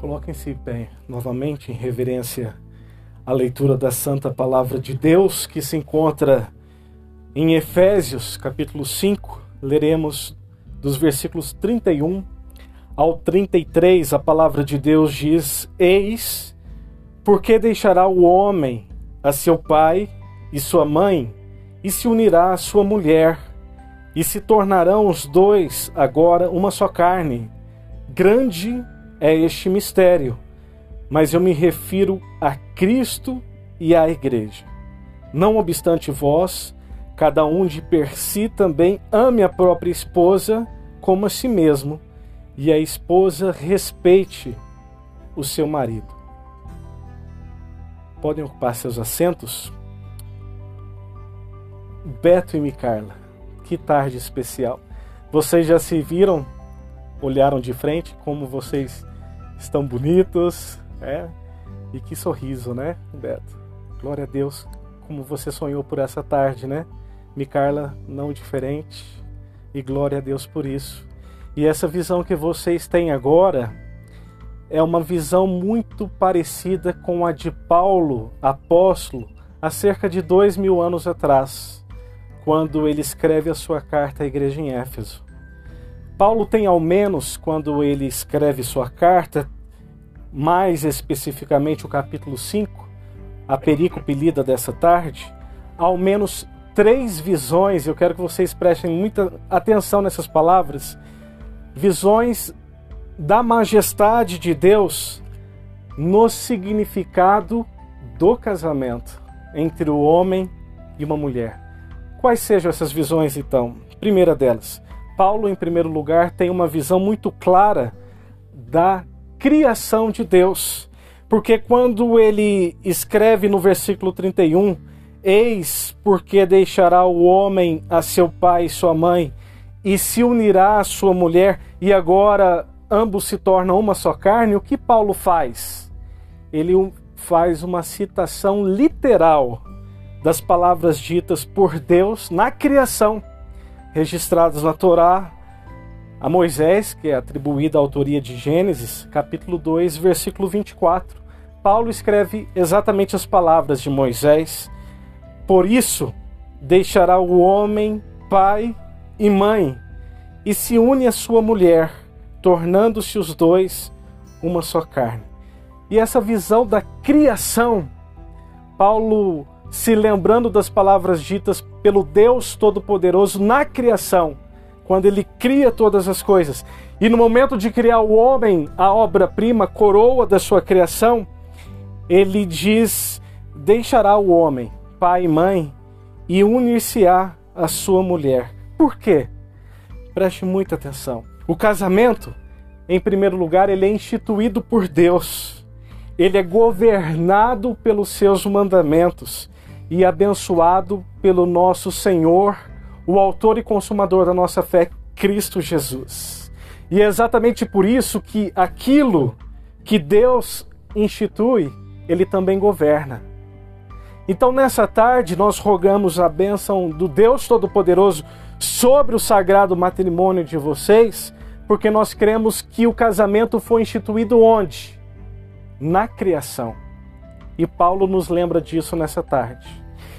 Coloquem-se bem novamente em reverência à leitura da Santa Palavra de Deus que se encontra em Efésios, capítulo 5. Leremos dos versículos 31 ao 33. A palavra de Deus diz: Eis, porque deixará o homem a seu pai e sua mãe, e se unirá à sua mulher, e se tornarão os dois agora uma só carne. Grande é este mistério, mas eu me refiro a Cristo e à Igreja. Não obstante vós, cada um de per si também ame a própria esposa como a si mesmo, e a esposa respeite o seu marido. Podem ocupar seus assentos? Beto e Micarla, que tarde especial. Vocês já se viram, olharam de frente, como vocês estão bonitos, é? E que sorriso, né, Beto? Glória a Deus, como você sonhou por essa tarde, né? Micarla, não diferente, e glória a Deus por isso. E essa visão que vocês têm agora é uma visão muito parecida com a de Paulo, apóstolo, há cerca de dois mil anos atrás, quando ele escreve a sua carta à igreja em Éfeso. Paulo tem ao menos, quando ele escreve sua carta, mais especificamente o capítulo 5, a perícope lida dessa tarde, ao menos três visões, eu quero que vocês prestem muita atenção nessas palavras, visões da majestade de Deus no significado do casamento entre o homem e uma mulher. Quais sejam essas visões então? Primeira delas, Paulo, em primeiro lugar, tem uma visão muito clara da criação de Deus. Porque quando ele escreve no versículo 31, Eis porque deixará o homem a seu pai e sua mãe, e se unirá à sua mulher, e agora ambos se tornam uma só carne, o que Paulo faz? Ele faz uma citação literal das palavras ditas por Deus na criação registradas na Torá a Moisés, que é atribuída a autoria de Gênesis, capítulo 2, versículo 24. Paulo escreve exatamente as palavras de Moisés. Por isso, deixará o homem pai e mãe, e se une à sua mulher, tornando-se os dois uma só carne. E essa visão da criação, Paulo se lembrando das palavras ditas pelo Deus Todo-Poderoso na criação, quando ele cria todas as coisas. E no momento de criar o homem, a obra-prima, coroa da sua criação, ele diz: Deixará o homem, pai e mãe, e unir-se-á a sua mulher. Por quê? Preste muita atenção. O casamento, em primeiro lugar, ele é instituído por Deus. Ele é governado pelos seus mandamentos e abençoado pelo nosso Senhor, o Autor e Consumador da nossa fé, Cristo Jesus. E é exatamente por isso que aquilo que Deus institui, Ele também governa. Então, nessa tarde, nós rogamos a bênção do Deus Todo-Poderoso sobre o sagrado matrimônio de vocês, porque nós cremos que o casamento foi instituído onde? Na criação. E Paulo nos lembra disso nessa tarde.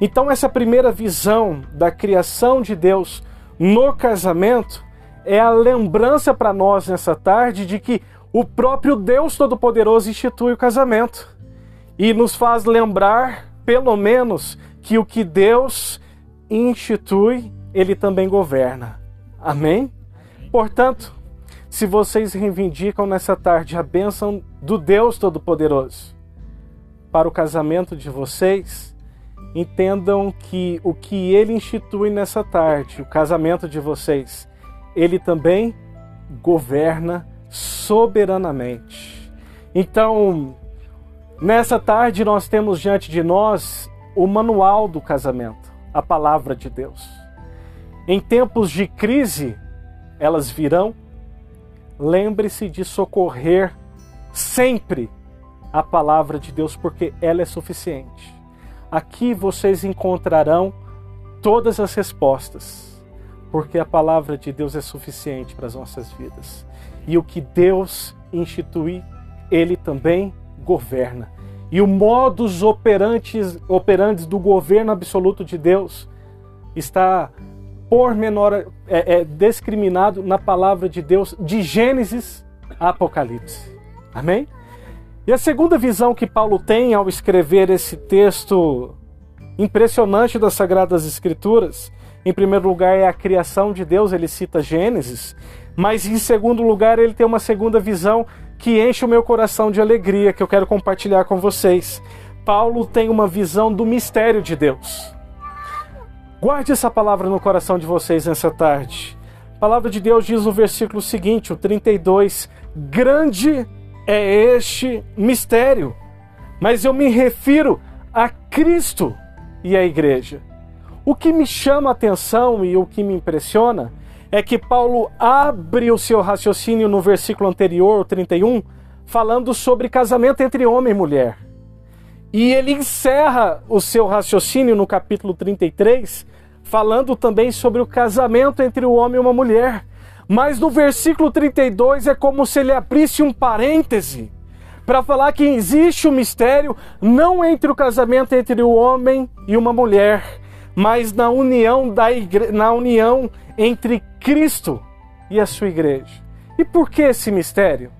Então, essa primeira visão da criação de Deus no casamento é a lembrança para nós nessa tarde de que o próprio Deus Todo-Poderoso institui o casamento e nos faz lembrar, pelo menos, que o que Deus institui, ele também governa. Amém? Portanto, se vocês reivindicam nessa tarde a bênção do Deus Todo-Poderoso, para o casamento de vocês, entendam que o que ele institui nessa tarde, o casamento de vocês, ele também governa soberanamente. Então, nessa tarde nós temos diante de nós o manual do casamento, a palavra de Deus. Em tempos de crise, elas virão. Lembre-se de socorrer sempre a palavra de Deus, porque ela é suficiente. Aqui vocês encontrarão todas as respostas porque a palavra de Deus é suficiente para as nossas vidas. E o que Deus institui, Ele também governa. E o modus operantes, operantes do governo absoluto de Deus está pormenor, é, é discriminado na palavra de Deus de Gênesis a Apocalipse. Amém? E a segunda visão que Paulo tem ao escrever esse texto impressionante das Sagradas Escrituras, em primeiro lugar, é a criação de Deus, ele cita Gênesis, mas em segundo lugar, ele tem uma segunda visão que enche o meu coração de alegria, que eu quero compartilhar com vocês. Paulo tem uma visão do mistério de Deus. Guarde essa palavra no coração de vocês nessa tarde. A palavra de Deus diz no versículo seguinte, o 32: Grande é este mistério, mas eu me refiro a Cristo e a igreja. O que me chama a atenção e o que me impressiona é que Paulo abre o seu raciocínio no versículo anterior, o 31, falando sobre casamento entre homem e mulher. E ele encerra o seu raciocínio no capítulo 33, falando também sobre o casamento entre o homem e uma mulher. Mas no versículo 32 é como se ele abrisse um parêntese para falar que existe um mistério não entre o casamento entre o homem e uma mulher, mas na união da igre... na união entre Cristo e a sua igreja. E por que esse mistério?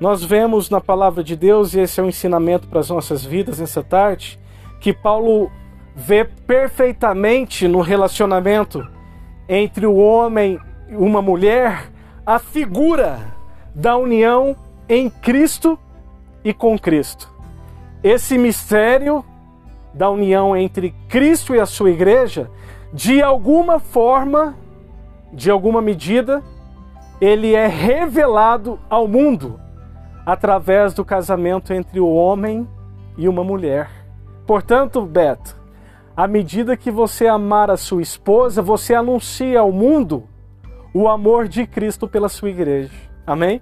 Nós vemos na palavra de Deus, e esse é o um ensinamento para as nossas vidas nessa tarde, que Paulo vê perfeitamente no relacionamento entre o homem uma mulher a figura da união em Cristo e com Cristo. Esse mistério da união entre Cristo e a sua igreja, de alguma forma, de alguma medida, ele é revelado ao mundo através do casamento entre o homem e uma mulher. Portanto, Beto, à medida que você amar a sua esposa, você anuncia ao mundo o amor de Cristo pela sua igreja. Amém?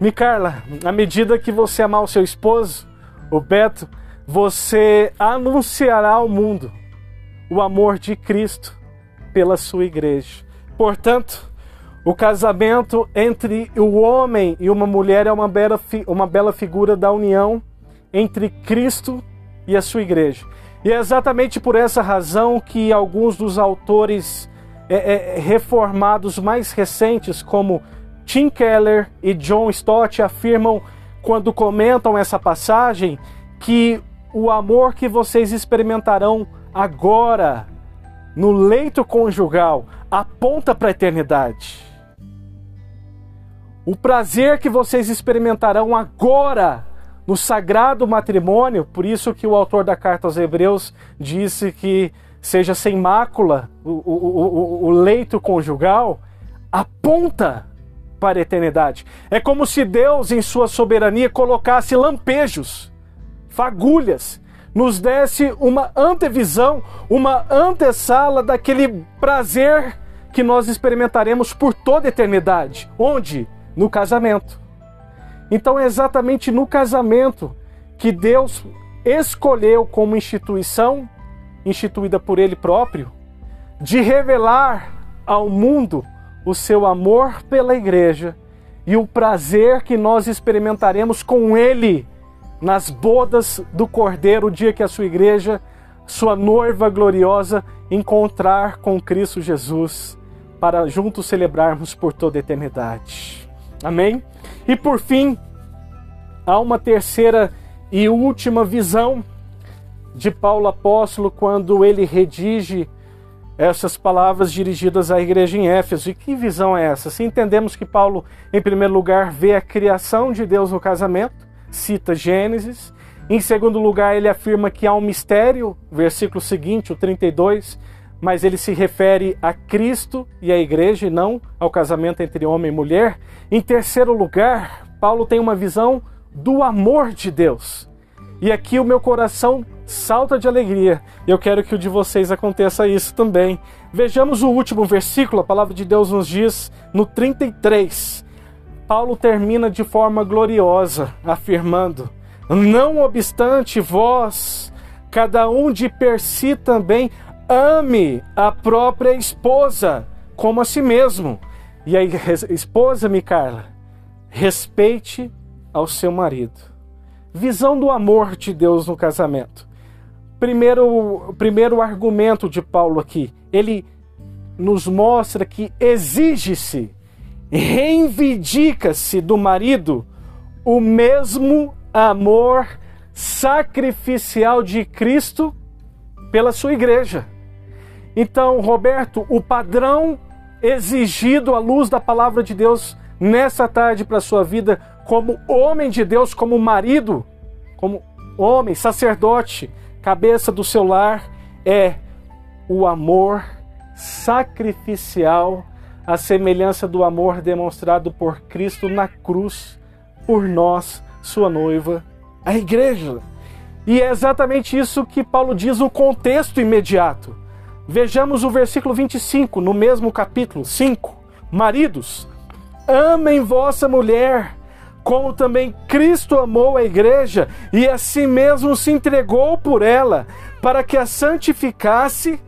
Micarla, à medida que você amar o seu esposo, o Beto, você anunciará ao mundo o amor de Cristo pela sua igreja. Portanto, o casamento entre o homem e uma mulher é uma bela, uma bela figura da união entre Cristo e a sua igreja. E é exatamente por essa razão que alguns dos autores é, é, reformados mais recentes, como Tim Keller e John Stott, afirmam, quando comentam essa passagem, que o amor que vocês experimentarão agora no leito conjugal aponta para a eternidade. O prazer que vocês experimentarão agora no sagrado matrimônio, por isso que o autor da carta aos Hebreus disse que seja sem mácula o, o, o, o leito conjugal, aponta para a eternidade. É como se Deus, em sua soberania, colocasse lampejos fagulhas, nos desse uma antevisão, uma antessala daquele prazer que nós experimentaremos por toda a eternidade. Onde? No casamento. Então é exatamente no casamento que Deus escolheu como instituição, instituída por Ele próprio, de revelar ao mundo o seu amor pela igreja e o prazer que nós experimentaremos com Ele nas bodas do Cordeiro, o dia que a sua igreja, sua noiva gloriosa, encontrar com Cristo Jesus, para juntos celebrarmos por toda a eternidade. Amém? E por fim, há uma terceira e última visão de Paulo apóstolo quando ele redige essas palavras dirigidas à igreja em Éfeso. E que visão é essa? Se entendemos que Paulo, em primeiro lugar, vê a criação de Deus no casamento, cita Gênesis. Em segundo lugar, ele afirma que há um mistério, versículo seguinte, o 32, mas ele se refere a Cristo e à igreja e não ao casamento entre homem e mulher. Em terceiro lugar, Paulo tem uma visão do amor de Deus. E aqui o meu coração salta de alegria. Eu quero que o de vocês aconteça isso também. Vejamos o último versículo, a palavra de Deus nos diz no 33. Paulo termina de forma gloriosa, afirmando: Não obstante vós, cada um de per si também ame a própria esposa, como a si mesmo. E a esposa, Micarla, respeite ao seu marido. Visão do amor de Deus no casamento. Primeiro, primeiro argumento de Paulo aqui, ele nos mostra que exige-se, reivindica-se do marido o mesmo amor sacrificial de Cristo pela sua igreja. Então, Roberto, o padrão exigido à luz da palavra de Deus nessa tarde para a sua vida, como homem de Deus, como marido, como homem, sacerdote, cabeça do seu lar, é o amor sacrificial, a semelhança do amor demonstrado por Cristo na cruz por nós, sua noiva, a igreja. E é exatamente isso que Paulo diz no contexto imediato. Vejamos o versículo 25, no mesmo capítulo 5. Maridos, amem vossa mulher, como também Cristo amou a igreja e a si mesmo se entregou por ela, para que a santificasse,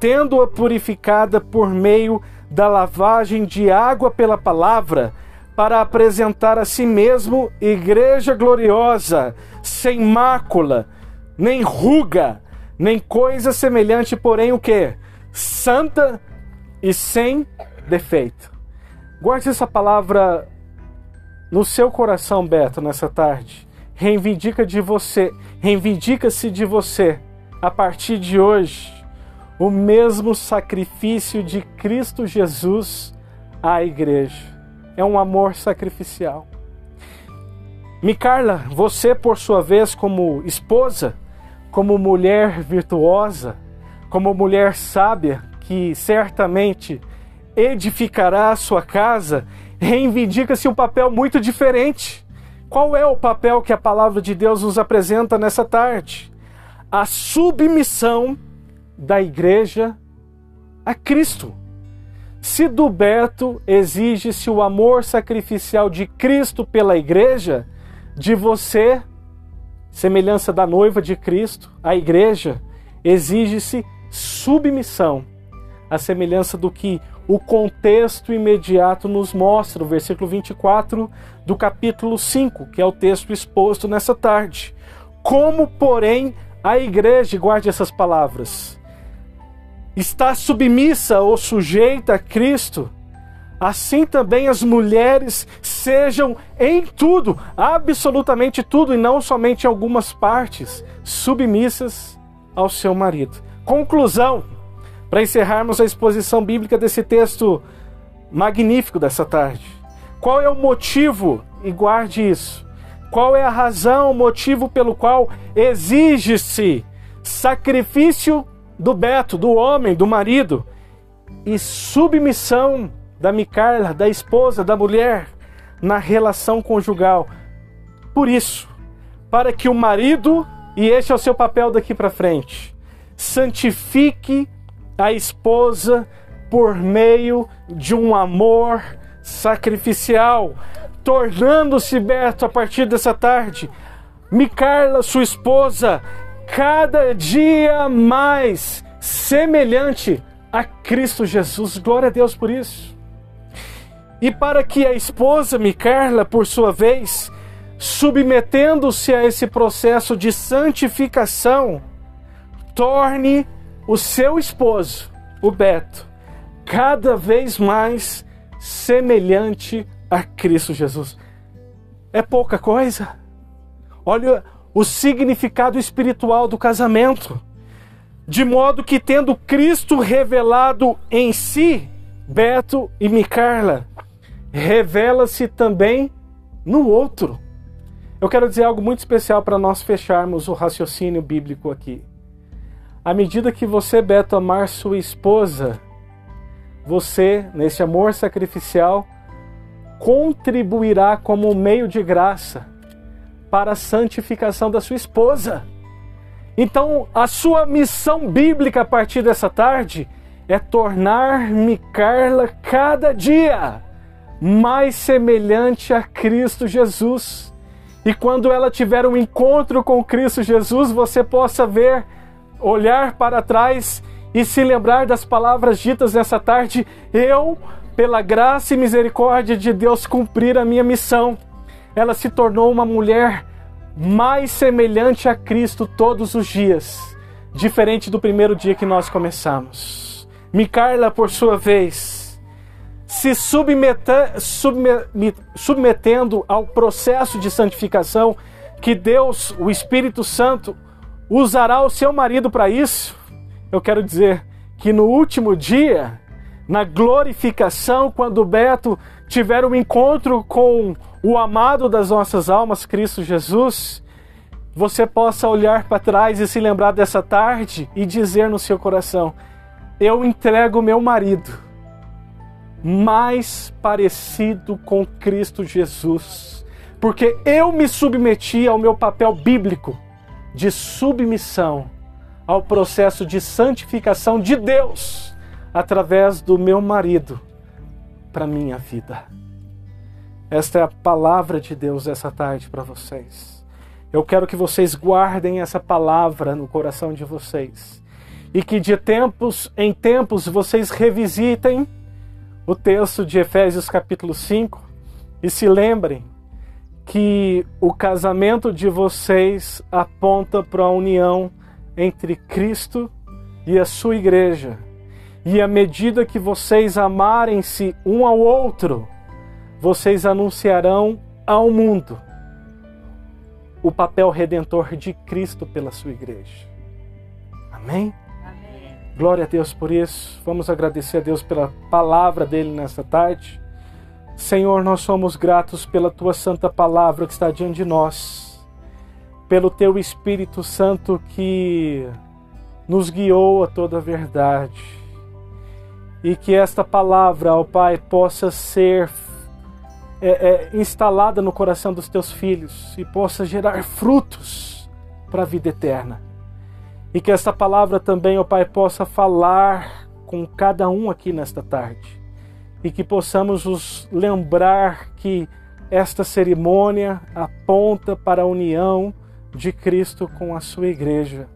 tendo-a purificada por meio da lavagem de água pela palavra, para apresentar a si mesmo igreja gloriosa, sem mácula, nem ruga, nem coisa semelhante, porém o que? Santa e sem defeito. Guarde essa palavra no seu coração, Beto, nessa tarde. Reivindica de você, reivindica-se de você, a partir de hoje, o mesmo sacrifício de Cristo Jesus à igreja. É um amor sacrificial. Micarla, você, por sua vez, como esposa, como mulher virtuosa, como mulher sábia, que certamente edificará a sua casa, reivindica-se um papel muito diferente. Qual é o papel que a palavra de Deus nos apresenta nessa tarde? A submissão da igreja a Cristo. Se do Beto exige-se o amor sacrificial de Cristo pela igreja, de você, semelhança da noiva de Cristo, a igreja, exige-se submissão, a semelhança do que o contexto imediato nos mostra, o versículo 24 do capítulo 5, que é o texto exposto nessa tarde. Como, porém, a igreja, guarde essas palavras, está submissa ou sujeita a Cristo, assim também as mulheres sejam em tudo, absolutamente tudo, e não somente em algumas partes, submissas ao seu marido. Conclusão, para encerrarmos a exposição bíblica desse texto magnífico dessa tarde. Qual é o motivo, e guarde isso, qual é a razão, o motivo pelo qual exige-se sacrifício do Beto, do homem, do marido, e submissão da Micarla, da esposa, da mulher, na relação conjugal. Por isso, para que o marido, e este é o seu papel daqui para frente, santifique a esposa por meio de um amor sacrificial, tornando-se, Beto, a partir dessa tarde, Micarla, sua esposa, cada dia mais semelhante a Cristo Jesus. Glória a Deus por isso. E para que a esposa Micarla, por sua vez, submetendo-se a esse processo de santificação, torne o seu esposo, o Beto, cada vez mais semelhante a Cristo Jesus. É pouca coisa? Olha o significado espiritual do casamento. De modo que, tendo Cristo revelado em si, Beto e Micarla, revela-se também no outro. Eu quero dizer algo muito especial para nós fecharmos o raciocínio bíblico aqui. À medida que você, Beto, amar sua esposa, você, nesse amor sacrificial, contribuirá como meio de graça para a santificação da sua esposa. Então, a sua missão bíblica a partir dessa tarde é tornar-me Carla cada dia mais semelhante a Cristo Jesus. E quando ela tiver um encontro com Cristo Jesus, você possa ver, olhar para trás e se lembrar das palavras ditas nessa tarde, eu, pela graça e misericórdia de Deus, cumprir a minha missão. Ela se tornou uma mulher mais semelhante a Cristo todos os dias, diferente do primeiro dia que nós começamos. Micarla, por sua vez, se submetendo ao processo de santificação que Deus, o Espírito Santo, usará o seu marido para isso, eu quero dizer que no último dia, na glorificação, quando Beto tiver um encontro com o amado das nossas almas, Cristo Jesus, você possa olhar para trás e se lembrar dessa tarde e dizer no seu coração: Eu entrego meu marido mais parecido com Cristo Jesus, porque eu me submeti ao meu papel bíblico de submissão ao processo de santificação de Deus através do meu marido para minha vida. Esta é a palavra de Deus essa tarde para vocês. Eu quero que vocês guardem essa palavra no coração de vocês e que de tempos em tempos vocês revisitem o texto de Efésios capítulo 5 e se lembrem que o casamento de vocês aponta para a união entre Cristo e a sua igreja. E à medida que vocês amarem-se um ao outro, vocês anunciarão ao mundo o papel redentor de Cristo pela sua igreja. Amém? Amém? Glória a Deus por isso. Vamos agradecer a Deus pela palavra dele nesta tarde. Senhor, nós somos gratos pela tua santa palavra que está diante de nós, pelo teu Espírito Santo que nos guiou a toda a verdade. E que esta palavra, ó Pai, possa ser é, é, instalada no coração dos teus filhos e possa gerar frutos para a vida eterna. E que esta palavra também, ó Pai, possa falar com cada um aqui nesta tarde e que possamos nos lembrar que esta cerimônia aponta para a união de Cristo com a sua igreja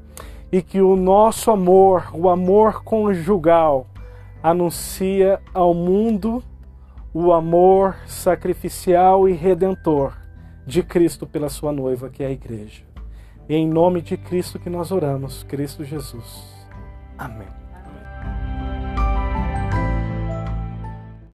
e que o nosso amor, o amor conjugal, anuncia ao mundo o amor sacrificial e redentor de Cristo pela sua noiva, que é a igreja. E em nome de Cristo que nós oramos, Cristo Jesus. Amém.